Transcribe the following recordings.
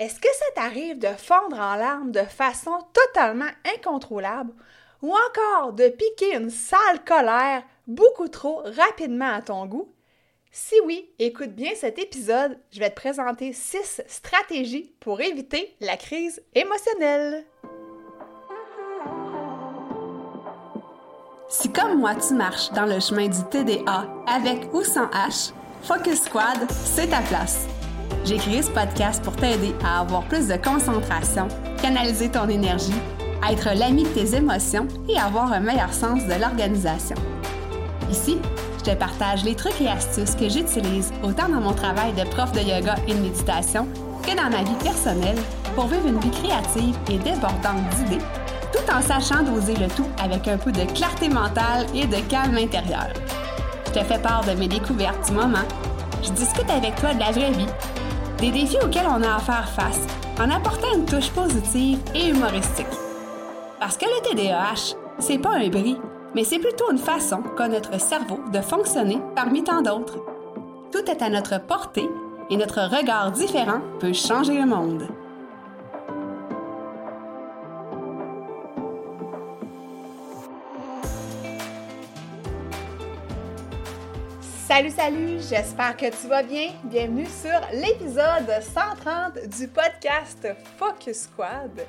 Est-ce que ça t'arrive de fondre en larmes de façon totalement incontrôlable ou encore de piquer une sale colère beaucoup trop rapidement à ton goût? Si oui, écoute bien cet épisode, je vais te présenter six stratégies pour éviter la crise émotionnelle. Si comme moi tu marches dans le chemin du TDA avec ou sans H, Focus Squad, c'est ta place. J'ai créé ce podcast pour t'aider à avoir plus de concentration, canaliser ton énergie, être l'ami de tes émotions et avoir un meilleur sens de l'organisation. Ici, je te partage les trucs et astuces que j'utilise autant dans mon travail de prof de yoga et de méditation que dans ma vie personnelle pour vivre une vie créative et débordante d'idées, tout en sachant doser le tout avec un peu de clarté mentale et de calme intérieur. Je te fais part de mes découvertes du moment. Je discute avec toi de la vraie vie des défis auxquels on a à faire face en apportant une touche positive et humoristique. Parce que le TDAH, c'est pas un bris, mais c'est plutôt une façon qu'a notre cerveau de fonctionner parmi tant d'autres. Tout est à notre portée et notre regard différent peut changer le monde. Salut, salut, j'espère que tu vas bien. Bienvenue sur l'épisode 130 du podcast Focus Squad.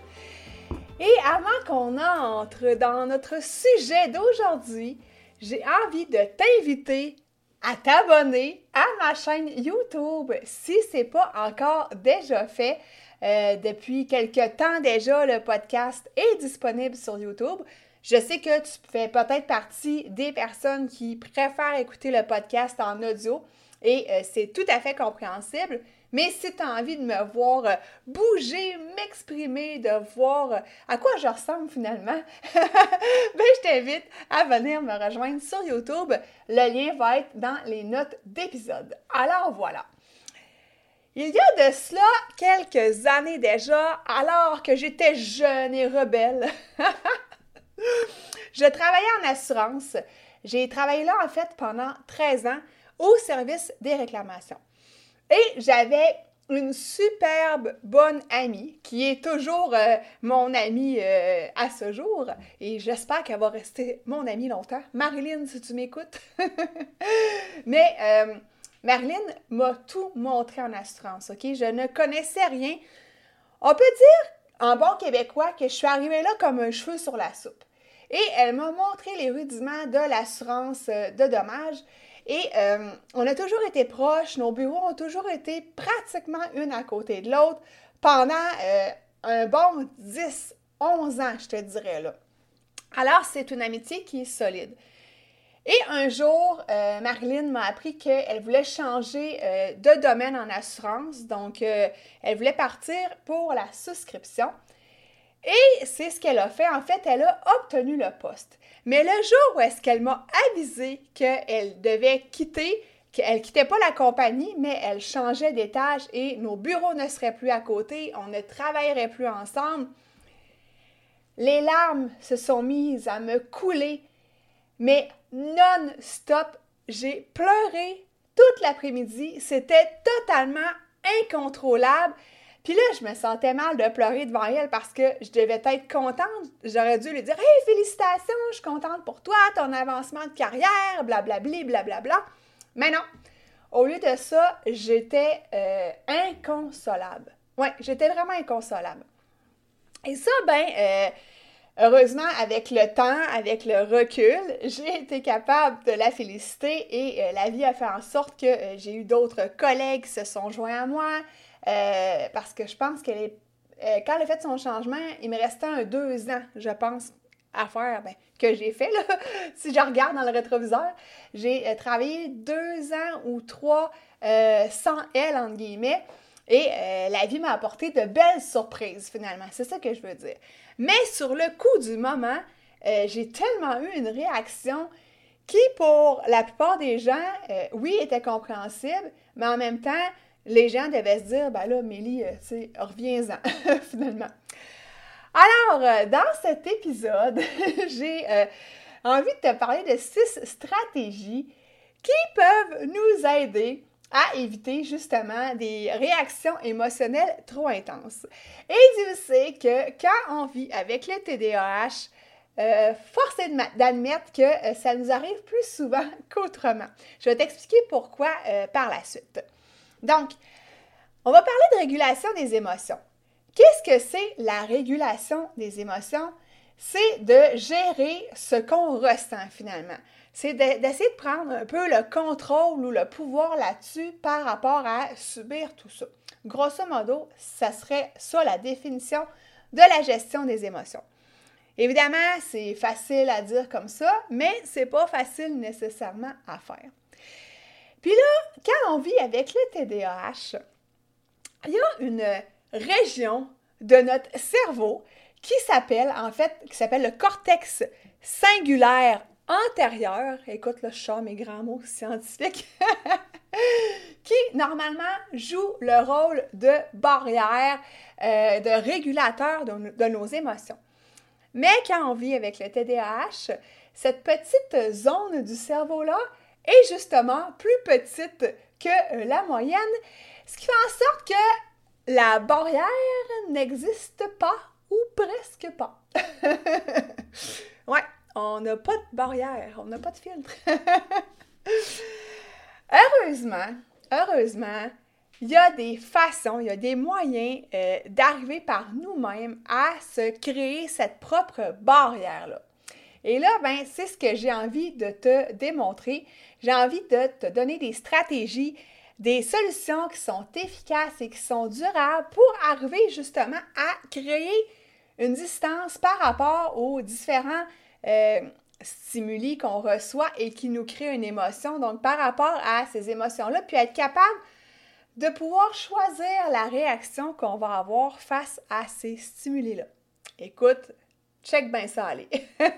Et avant qu'on entre dans notre sujet d'aujourd'hui, j'ai envie de t'inviter à t'abonner à ma chaîne YouTube si ce n'est pas encore déjà fait. Euh, depuis quelque temps déjà, le podcast est disponible sur YouTube. Je sais que tu fais peut-être partie des personnes qui préfèrent écouter le podcast en audio et euh, c'est tout à fait compréhensible. Mais si tu as envie de me voir euh, bouger, m'exprimer, de voir euh, à quoi je ressemble finalement, ben, je t'invite à venir me rejoindre sur YouTube. Le lien va être dans les notes d'épisode. Alors voilà. Il y a de cela quelques années déjà, alors que j'étais jeune et rebelle, je travaillais en assurance. J'ai travaillé là, en fait, pendant 13 ans au service des réclamations. Et j'avais une superbe bonne amie qui est toujours euh, mon amie euh, à ce jour et j'espère qu'elle va rester mon amie longtemps. Marilyn, si tu m'écoutes. Mais euh, Marilyn m'a tout montré en assurance, OK? Je ne connaissais rien. On peut dire, en bon québécois, que je suis arrivée là comme un cheveu sur la soupe. Et elle m'a montré les rudiments de l'assurance euh, de dommages. Et euh, on a toujours été proches, nos bureaux ont toujours été pratiquement une à côté de l'autre pendant euh, un bon 10, 11 ans, je te dirais là. Alors, c'est une amitié qui est solide. Et un jour, Marilyn m'a appris qu'elle voulait changer de domaine en assurance. Donc, elle voulait partir pour la souscription. Et c'est ce qu'elle a fait. En fait, elle a obtenu le poste. Mais le jour où est-ce qu'elle m'a avisé qu'elle devait quitter, qu'elle quittait pas la compagnie, mais elle changeait d'étage et nos bureaux ne seraient plus à côté, on ne travaillerait plus ensemble, les larmes se sont mises à me couler, mais non-stop. J'ai pleuré toute l'après-midi. C'était totalement incontrôlable. Puis là, je me sentais mal de pleurer devant elle parce que je devais être contente. J'aurais dû lui dire Hey, félicitations, je suis contente pour toi, ton avancement de carrière, blablabli, blablabla. Mais non. Au lieu de ça, j'étais euh, inconsolable. Oui, j'étais vraiment inconsolable. Et ça, ben, euh, heureusement, avec le temps, avec le recul, j'ai été capable de la féliciter et euh, la vie a fait en sorte que j'ai eu d'autres collègues qui se sont joints à moi. Euh, parce que je pense qu'elle est. Euh, quand elle a fait son changement, il me restait un deux ans, je pense, à faire, ben, que j'ai fait, là. si je regarde dans le rétroviseur. J'ai euh, travaillé deux ans ou trois sans elle, entre guillemets. Et la vie m'a apporté de belles surprises, finalement. C'est ça que je veux dire. Mais sur le coup du moment, j'ai tellement eu une réaction qui, pour la plupart des gens, oui, était compréhensible, mais en même temps, les gens devaient se dire, ben là, Mélie, euh, tu sais, reviens-en, finalement. Alors, euh, dans cet épisode, j'ai euh, envie de te parler de six stratégies qui peuvent nous aider à éviter justement des réactions émotionnelles trop intenses. Et Dieu sait que quand on vit avec le TDAH, force est d'admettre que ça nous arrive plus souvent qu'autrement. Je vais t'expliquer pourquoi par la suite. Donc, on va parler de régulation des émotions. Qu'est-ce que c'est la régulation des émotions? C'est de gérer ce qu'on ressent finalement. C'est d'essayer de prendre un peu le contrôle ou le pouvoir là-dessus par rapport à subir tout ça. Grosso modo, ça serait ça la définition de la gestion des émotions. Évidemment, c'est facile à dire comme ça, mais c'est pas facile nécessairement à faire. Puis là, quand on vit avec le TDAH, il y a une région de notre cerveau qui s'appelle, en fait, qui s'appelle le cortex singulaire antérieur. Écoute, le chat, mes grands mots scientifiques. qui, normalement, joue le rôle de barrière, euh, de régulateur de nos émotions. Mais quand on vit avec le TDAH, cette petite zone du cerveau-là est justement plus petite que euh, la moyenne, ce qui fait en sorte que la barrière n'existe pas ou presque pas. ouais, on n'a pas de barrière, on n'a pas de filtre. heureusement, heureusement, il y a des façons, il y a des moyens euh, d'arriver par nous-mêmes à se créer cette propre barrière-là. Et là, ben, c'est ce que j'ai envie de te démontrer. J'ai envie de te donner des stratégies, des solutions qui sont efficaces et qui sont durables pour arriver justement à créer une distance par rapport aux différents euh, stimuli qu'on reçoit et qui nous créent une émotion. Donc, par rapport à ces émotions-là, puis être capable de pouvoir choisir la réaction qu'on va avoir face à ces stimuli-là. Écoute, check bien ça, allez.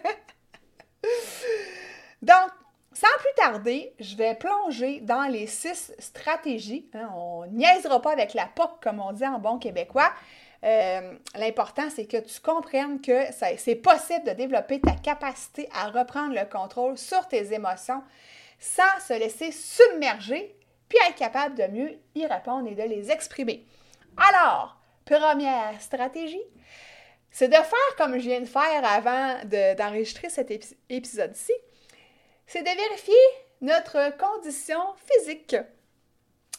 Donc, sans plus tarder, je vais plonger dans les six stratégies. Hein, on niaisera pas avec la POC, comme on dit en bon québécois. Euh, l'important, c'est que tu comprennes que c'est possible de développer ta capacité à reprendre le contrôle sur tes émotions sans se laisser submerger puis être capable de mieux y répondre et de les exprimer. Alors, première stratégie, c'est de faire comme je viens de faire avant d'enregistrer cet épisode-ci, c'est de vérifier notre condition physique.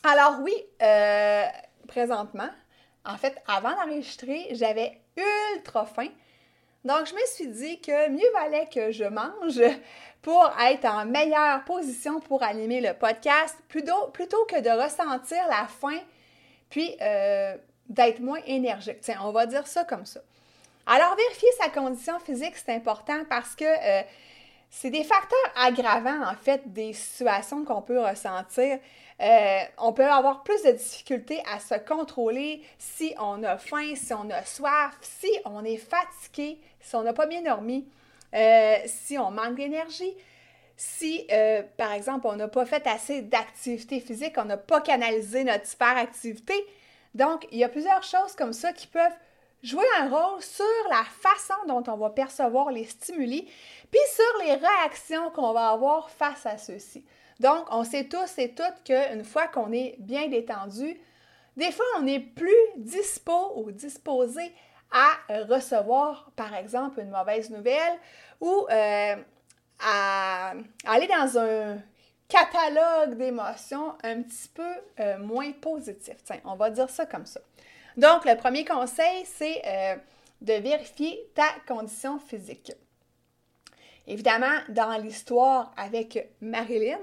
Alors oui, euh, présentement, en fait, avant d'enregistrer, j'avais ultra faim. Donc, je me suis dit que mieux valait que je mange pour être en meilleure position pour animer le podcast, plutôt, que de ressentir la faim, puis euh, d'être moins énergique. Tiens, on va dire ça comme ça. Alors, vérifier sa condition physique, c'est important parce que euh, c'est des facteurs aggravants, en fait, des situations qu'on peut ressentir. Euh, on peut avoir plus de difficultés à se contrôler si on a faim, si on a soif, si on est fatigué, si on n'a pas bien dormi. Euh, si on manque d'énergie, si, euh, par exemple, on n'a pas fait assez d'activité physique, on n'a pas canalisé notre hyperactivité. Donc, il y a plusieurs choses comme ça qui peuvent jouer un rôle sur la façon dont on va percevoir les stimuli, puis sur les réactions qu'on va avoir face à ceux-ci. Donc, on sait tous et toutes qu'une fois qu'on est bien détendu, des fois, on est plus dispo ou disposé à recevoir, par exemple, une mauvaise nouvelle ou euh, à aller dans un catalogue d'émotions un petit peu euh, moins positif. Tiens, on va dire ça comme ça. Donc, le premier conseil, c'est euh, de vérifier ta condition physique. Évidemment, dans l'histoire avec Marilyn,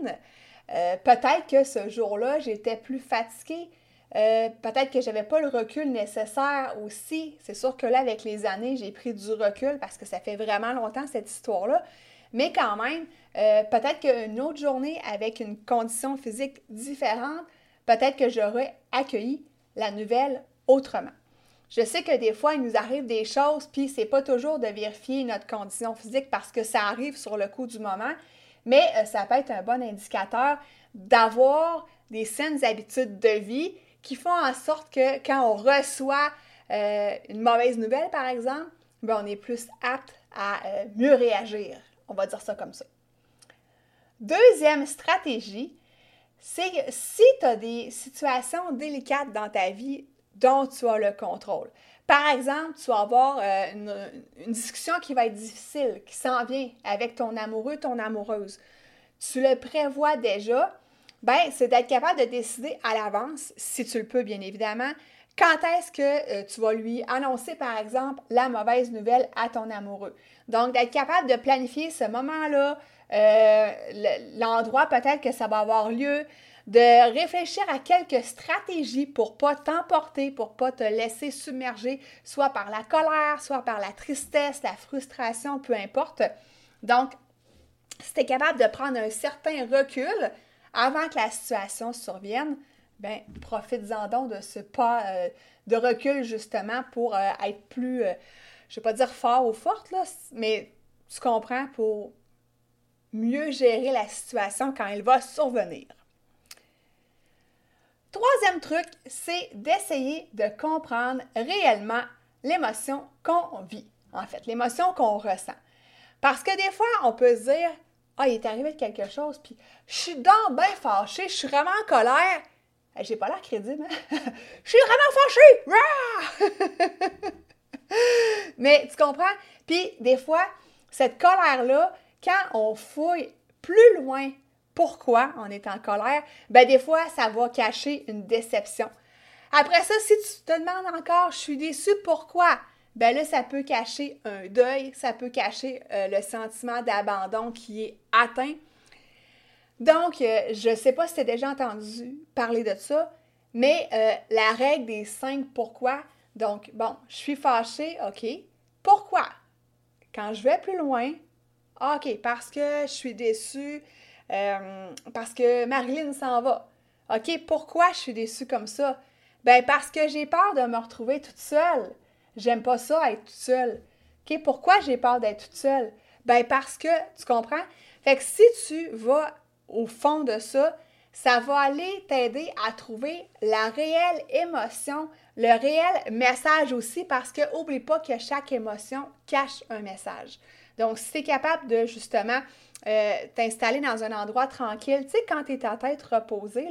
peut-être que ce jour-là, j'étais plus fatiguée, euh, peut-être que je n'avais pas le recul nécessaire aussi. C'est sûr que là, avec les années, j'ai pris du recul parce que ça fait vraiment longtemps cette histoire-là. Mais quand même, euh, peut-être qu'une autre journée avec une condition physique différente, peut-être que j'aurais accueilli la nouvelle autrement. Je sais que des fois, il nous arrive des choses, puis c'est pas toujours de vérifier notre condition physique parce que ça arrive sur le coup du moment, mais euh, ça peut être un bon indicateur d'avoir des saines habitudes de vie qui font en sorte que quand on reçoit euh, une mauvaise nouvelle, par exemple, ben, on est plus apte à euh, mieux réagir. On va dire ça comme ça. Deuxième stratégie, c'est si tu as des situations délicates dans ta vie dont tu as le contrôle, par exemple, tu vas avoir euh, une, discussion qui va être difficile, qui s'en vient avec ton amoureux, ton amoureuse. Tu le prévois déjà, ben c'est d'être capable de décider à l'avance, si tu le peux bien évidemment, quand est-ce que euh, tu vas lui annoncer, par exemple, la mauvaise nouvelle à ton amoureux. Donc, d'être capable de planifier ce moment-là, euh, l'endroit peut-être que ça va avoir lieu, de réfléchir à quelques stratégies pour pas t'emporter, pour pas te laisser submerger, soit par la colère, soit par la tristesse, la frustration, peu importe. Donc, si tu es capable de prendre un certain recul avant que la situation survienne, ben profite-en donc de ce pas euh, de recul justement pour euh, être plus, euh, je vais pas dire fort ou forte, là, mais tu comprends, pour mieux gérer la situation quand elle va survenir. Troisième truc, c'est d'essayer de comprendre réellement l'émotion qu'on vit, en fait, l'émotion qu'on ressent. Parce que des fois, on peut se dire Ah, il est arrivé quelque chose, puis je suis donc bien fâchée, je suis vraiment en colère. J'ai pas l'air crédible, hein? Je suis vraiment fâchée! Mais tu comprends? Puis des fois, cette colère-là, quand on fouille plus loin pourquoi on est en colère, ben des fois, ça va cacher une déception. Après ça, si tu te demandes encore, je suis déçu, pourquoi? Ben là, ça peut cacher un deuil, ça peut cacher euh, le sentiment d'abandon qui est atteint. Donc, euh, je ne sais pas si tu as déjà entendu parler de ça, mais euh, la règle des cinq pourquoi. Donc, bon, je suis fâchée, OK. Pourquoi? Quand je vais plus loin, OK, parce que je suis déçue, euh, parce que Marilyn s'en va. OK, pourquoi je suis déçue comme ça? Ben parce que j'ai peur de me retrouver toute seule. J'aime pas ça, être toute seule. OK, pourquoi j'ai peur d'être toute seule? Ben parce que, tu comprends? Fait que si tu vas au fond de ça, ça va aller t'aider à trouver la réelle émotion, le réel message aussi, parce que n'oublie pas que chaque émotion cache un message. Donc, si tu es capable de justement euh, t'installer dans un endroit tranquille, tu sais, quand tu es ta tête reposée,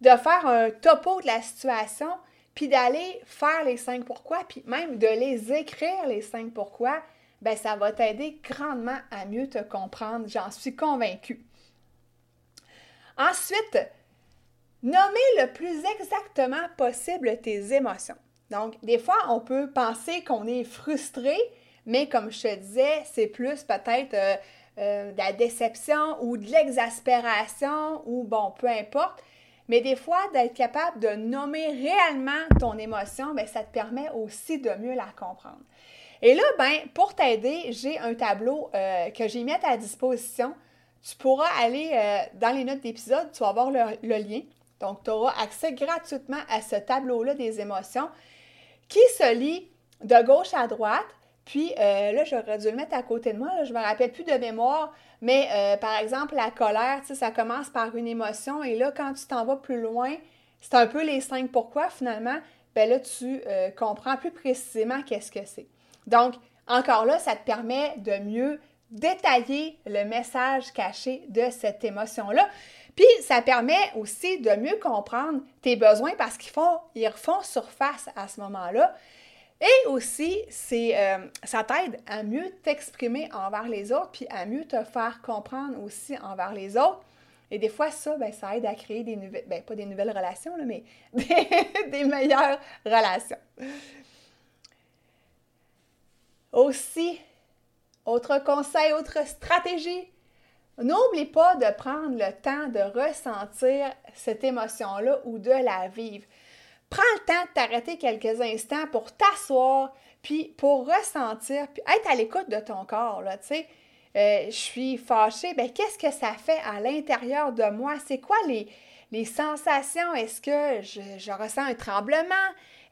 de faire un topo de la situation, puis d'aller faire les cinq pourquoi, puis même de les écrire, les cinq pourquoi, ben ça va t'aider grandement à mieux te comprendre, j'en suis convaincue. Ensuite, nommer le plus exactement possible tes émotions. Donc, des fois, on peut penser qu'on est frustré, mais comme je te disais, c'est plus peut-être euh, euh, de la déception ou de l'exaspération ou bon, peu importe. Mais des fois, d'être capable de nommer réellement ton émotion, bien, ça te permet aussi de mieux la comprendre. Et là, ben, pour t'aider, j'ai un tableau euh, que j'ai mis à ta disposition tu pourras aller dans les notes d'épisode, tu vas avoir le, lien. Donc, tu auras accès gratuitement à ce tableau-là des émotions qui se lit de gauche à droite. Puis euh, là, j'aurais dû le mettre à côté de moi. je ne me rappelle plus de mémoire. Mais euh, par exemple, la colère, ça commence par une émotion. Et là, quand tu t'en vas plus loin, c'est un peu les cinq pourquoi finalement. Ben là, tu comprends plus précisément qu'est-ce que c'est. Donc, encore là, ça te permet de mieux détailler le message caché de cette émotion-là. Puis, ça permet aussi de mieux comprendre tes besoins parce qu'ils font, refont surface à ce moment-là. Et aussi, euh, ça t'aide à mieux t'exprimer envers les autres, puis à mieux te faire comprendre aussi envers les autres. Et des fois, ça, ben, ça aide à créer des nouvelles, ben, pas des nouvelles relations, mais des meilleures relations. Aussi, autre conseil, autre stratégie, n'oublie pas de prendre le temps de ressentir cette émotion-là ou de la vivre. Prends le temps de t'arrêter quelques instants pour t'asseoir, puis pour ressentir, puis être à l'écoute de ton corps, là, tu sais. Euh, je suis fâchée, ben qu'est-ce que ça fait à l'intérieur de moi? C'est quoi les, sensations? Est-ce que je, ressens un tremblement?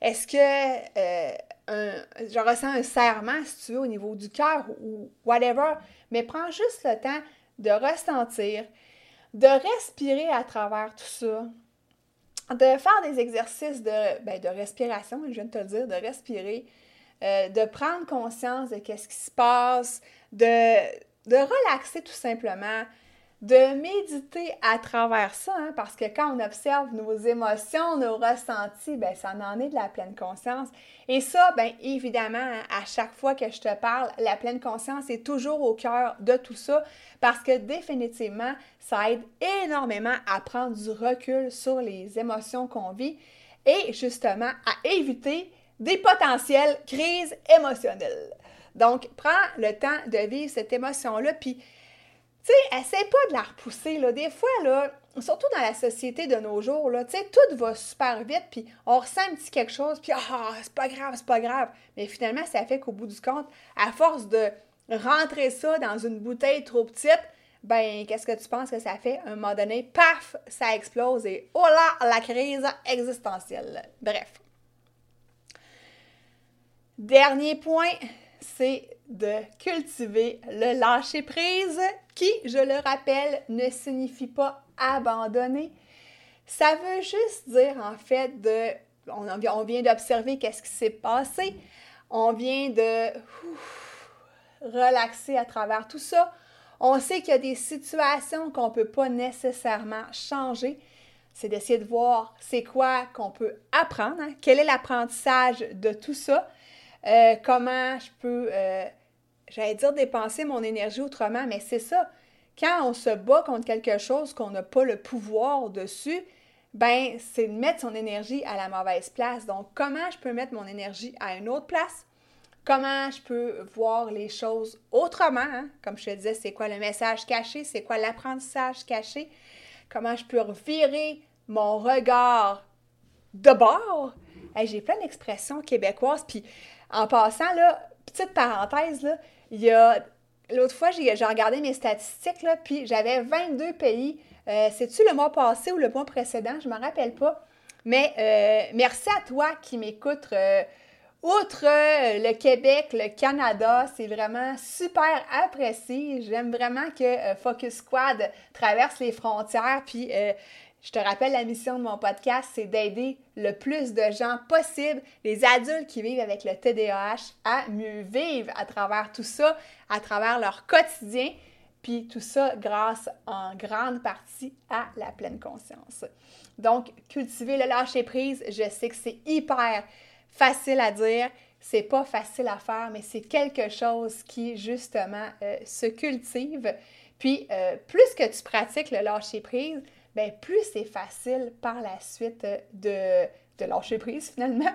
Est-ce que euh, je ressens un serrement, si tu veux, au niveau du cœur ou whatever, mais prends juste le temps de ressentir, de respirer à travers tout ça, de faire des exercices de, ben, de respiration, je viens de te le dire, de respirer, euh, de prendre conscience de ce qui se passe, de, de relaxer tout simplement, de méditer à travers ça, hein, parce que quand on observe nos émotions, nos ressentis, ben ça en est de la pleine conscience. Et ça, bien évidemment, à chaque fois que je te parle, la pleine conscience est toujours au cœur de tout ça, parce que définitivement, ça aide énormément à prendre du recul sur les émotions qu'on vit et justement à éviter des potentielles crises émotionnelles. Donc, prends le temps de vivre cette émotion-là, puis tu sais, essaie pas de la repousser, là. Des fois, là, surtout dans la société de nos jours, là, tu sais, tout va super vite, puis on ressent un petit quelque chose, puis ah, c'est pas grave, c'est pas grave. Mais finalement, ça fait qu'au bout du compte, à force de rentrer ça dans une bouteille trop petite, ben, qu'est-ce que tu penses que ça fait? Un moment donné, paf, ça explose et oh là, la crise existentielle. Bref. Dernier point, c'est de cultiver le lâcher-prise qui, je le rappelle, ne signifie pas abandonner. Ça veut juste dire en fait de, on, vient d'observer qu'est-ce qui s'est passé, on vient de relaxer à travers tout ça. On sait qu'il y a des situations qu'on ne peut pas nécessairement changer. C'est d'essayer de voir c'est quoi qu'on peut apprendre, hein. quel est l'apprentissage de tout ça, euh, comment je peux euh, j'allais dire dépenser mon énergie autrement, mais c'est ça. Quand on se bat contre quelque chose qu'on n'a pas le pouvoir dessus, ben c'est de mettre son énergie à la mauvaise place. Donc, comment je peux mettre mon énergie à une autre place? Comment je peux voir les choses autrement? Hein? Comme je te disais, c'est quoi le message caché? C'est quoi l'apprentissage caché? Comment je peux revirer mon regard de bord? J'ai plein d'expressions québécoises. Puis, en passant, là, petite parenthèse, là, il y. L'autre fois, j'ai regardé mes statistiques, là, puis j'avais 22 pays. Euh, c'est-tu le mois passé ou le mois précédent? Je ne me rappelle pas. Mais euh, merci à toi qui m'écoutes. Euh, outre le Québec, le Canada, c'est vraiment super apprécié. J'aime vraiment que Focus Squad traverse les frontières. Puis je te rappelle, la mission de mon podcast, c'est d'aider le plus de gens possible, les adultes qui vivent avec le TDAH, à mieux vivre à travers tout ça, à travers leur quotidien, puis tout ça grâce en grande partie à la pleine conscience. Donc, cultiver le lâcher-prise, je sais que c'est hyper facile à dire, c'est pas facile à faire, mais c'est quelque chose qui, justement, euh, se cultive. Puis, euh, plus que tu pratiques le lâcher-prise, ben, plus c'est facile par la suite de, de lâcher prise finalement.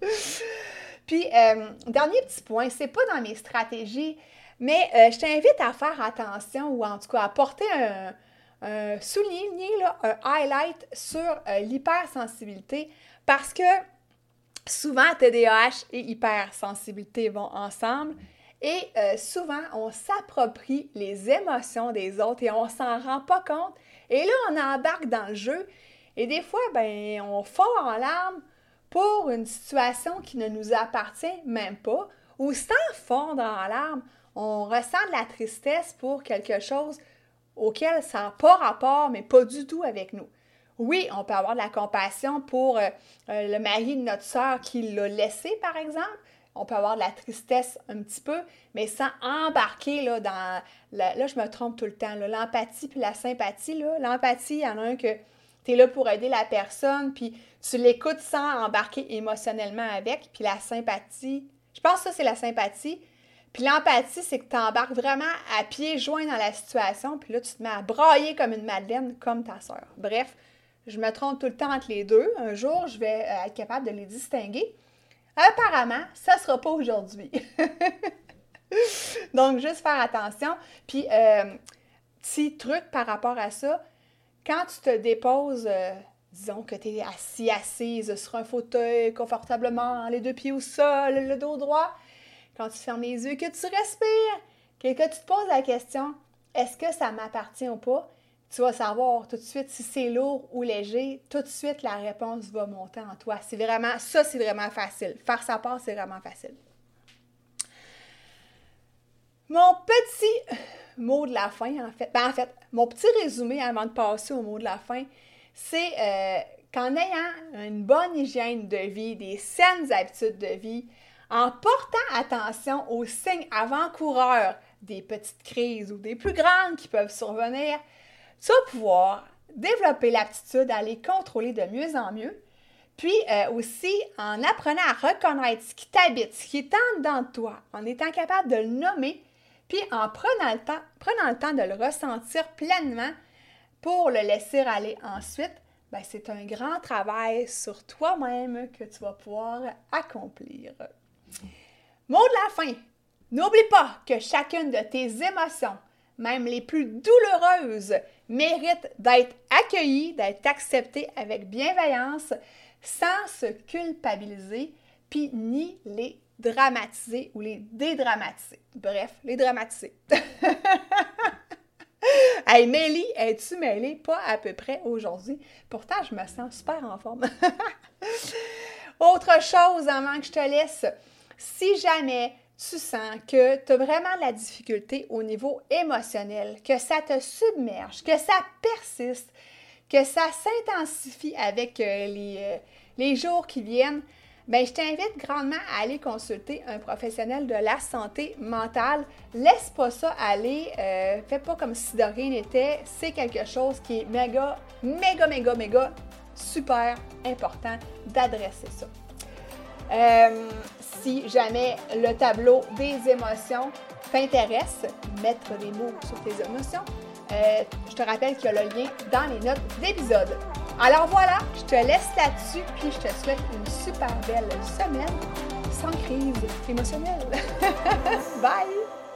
Puis, euh, dernier petit point, c'est pas dans mes stratégies, mais euh, je t'invite à faire attention ou en tout cas à porter un, souligner, un highlight sur euh, l'hypersensibilité parce que souvent TDAH et hypersensibilité vont ensemble. Et souvent on s'approprie les émotions des autres et on s'en rend pas compte. Et là, on embarque dans le jeu. Et des fois, ben, on fond en larmes pour une situation qui ne nous appartient même pas. Ou sans fondre en larmes, on ressent de la tristesse pour quelque chose auquel ça n'a pas rapport, mais pas du tout avec nous. Oui, on peut avoir de la compassion pour euh, euh, le mari de notre sœur qui l'a laissé, par exemple, on peut avoir de la tristesse un petit peu, mais sans embarquer là, dans. là, je me trompe tout le temps. L'empathie puis la sympathie. L'empathie, il y en a un que tu es là pour aider la personne, puis tu l'écoutes sans embarquer émotionnellement avec. Puis la sympathie, je pense que ça, c'est la sympathie. Puis l'empathie, c'est que tu embarques vraiment à pieds joints dans la situation, puis là, tu te mets à brailler comme une madeleine, comme ta soeur. Bref, je me trompe tout le temps entre les deux. Un jour, je vais euh, être capable de les distinguer. Apparemment, ça ne sera pas aujourd'hui. Donc, juste faire attention. Puis, euh, petit truc par rapport à ça, quand tu te déposes, euh, disons que tu es assis, assise sur un fauteuil confortablement, les deux pieds au sol, le dos droit, quand tu fermes les yeux, que tu respires, que, que tu te poses la question, est-ce que ça m'appartient ou pas? Tu vas savoir tout de suite si c'est lourd ou léger, tout de suite la réponse va monter en toi. C'est vraiment, ça c'est vraiment facile. Faire sa part, c'est vraiment facile. Mon petit mot de la fin, en fait, ben en fait, mon petit résumé avant de passer au mot de la fin, c'est euh, qu'en ayant une bonne hygiène de vie, des saines habitudes de vie, en portant attention aux signes avant-coureurs des petites crises ou des plus grandes qui peuvent survenir, tu vas pouvoir développer l'aptitude à les contrôler de mieux en mieux. Puis euh, aussi, en apprenant à reconnaître ce qui t'habite, ce qui est en dedans de toi, en étant capable de le nommer, puis en prenant le temps, prenant le temps de le ressentir pleinement pour le laisser aller ensuite, ben, c'est un grand travail sur toi-même que tu vas pouvoir accomplir. Mot de la fin. N'oublie pas que chacune de tes émotions, même les plus douloureuses, mérite d'être accueillie, d'être acceptée avec bienveillance, sans se culpabiliser, puis ni les dramatiser ou les dédramatiser. Bref, les dramatiser. hey, Mélie, es-tu mêlée? Pas à peu près aujourd'hui. Pourtant, je me sens super en forme. Autre chose avant que je te laisse, si jamais tu sens que tu as vraiment de la difficulté au niveau émotionnel, que ça te submerge, que ça persiste, que ça s'intensifie avec euh, les, euh, les jours qui viennent, ben, je t'invite grandement à aller consulter un professionnel de la santé mentale. Laisse pas ça aller, euh, fais pas comme si de rien n'était. C'est quelque chose qui est méga, méga, méga, méga super important d'adresser ça. Euh, si jamais le tableau des émotions t'intéresse, mettre des mots sur tes émotions, euh, je te rappelle qu'il y a le lien dans les notes d'épisode. Alors voilà, je te laisse là-dessus, puis je te souhaite une super belle semaine sans crise émotionnelle. Bye!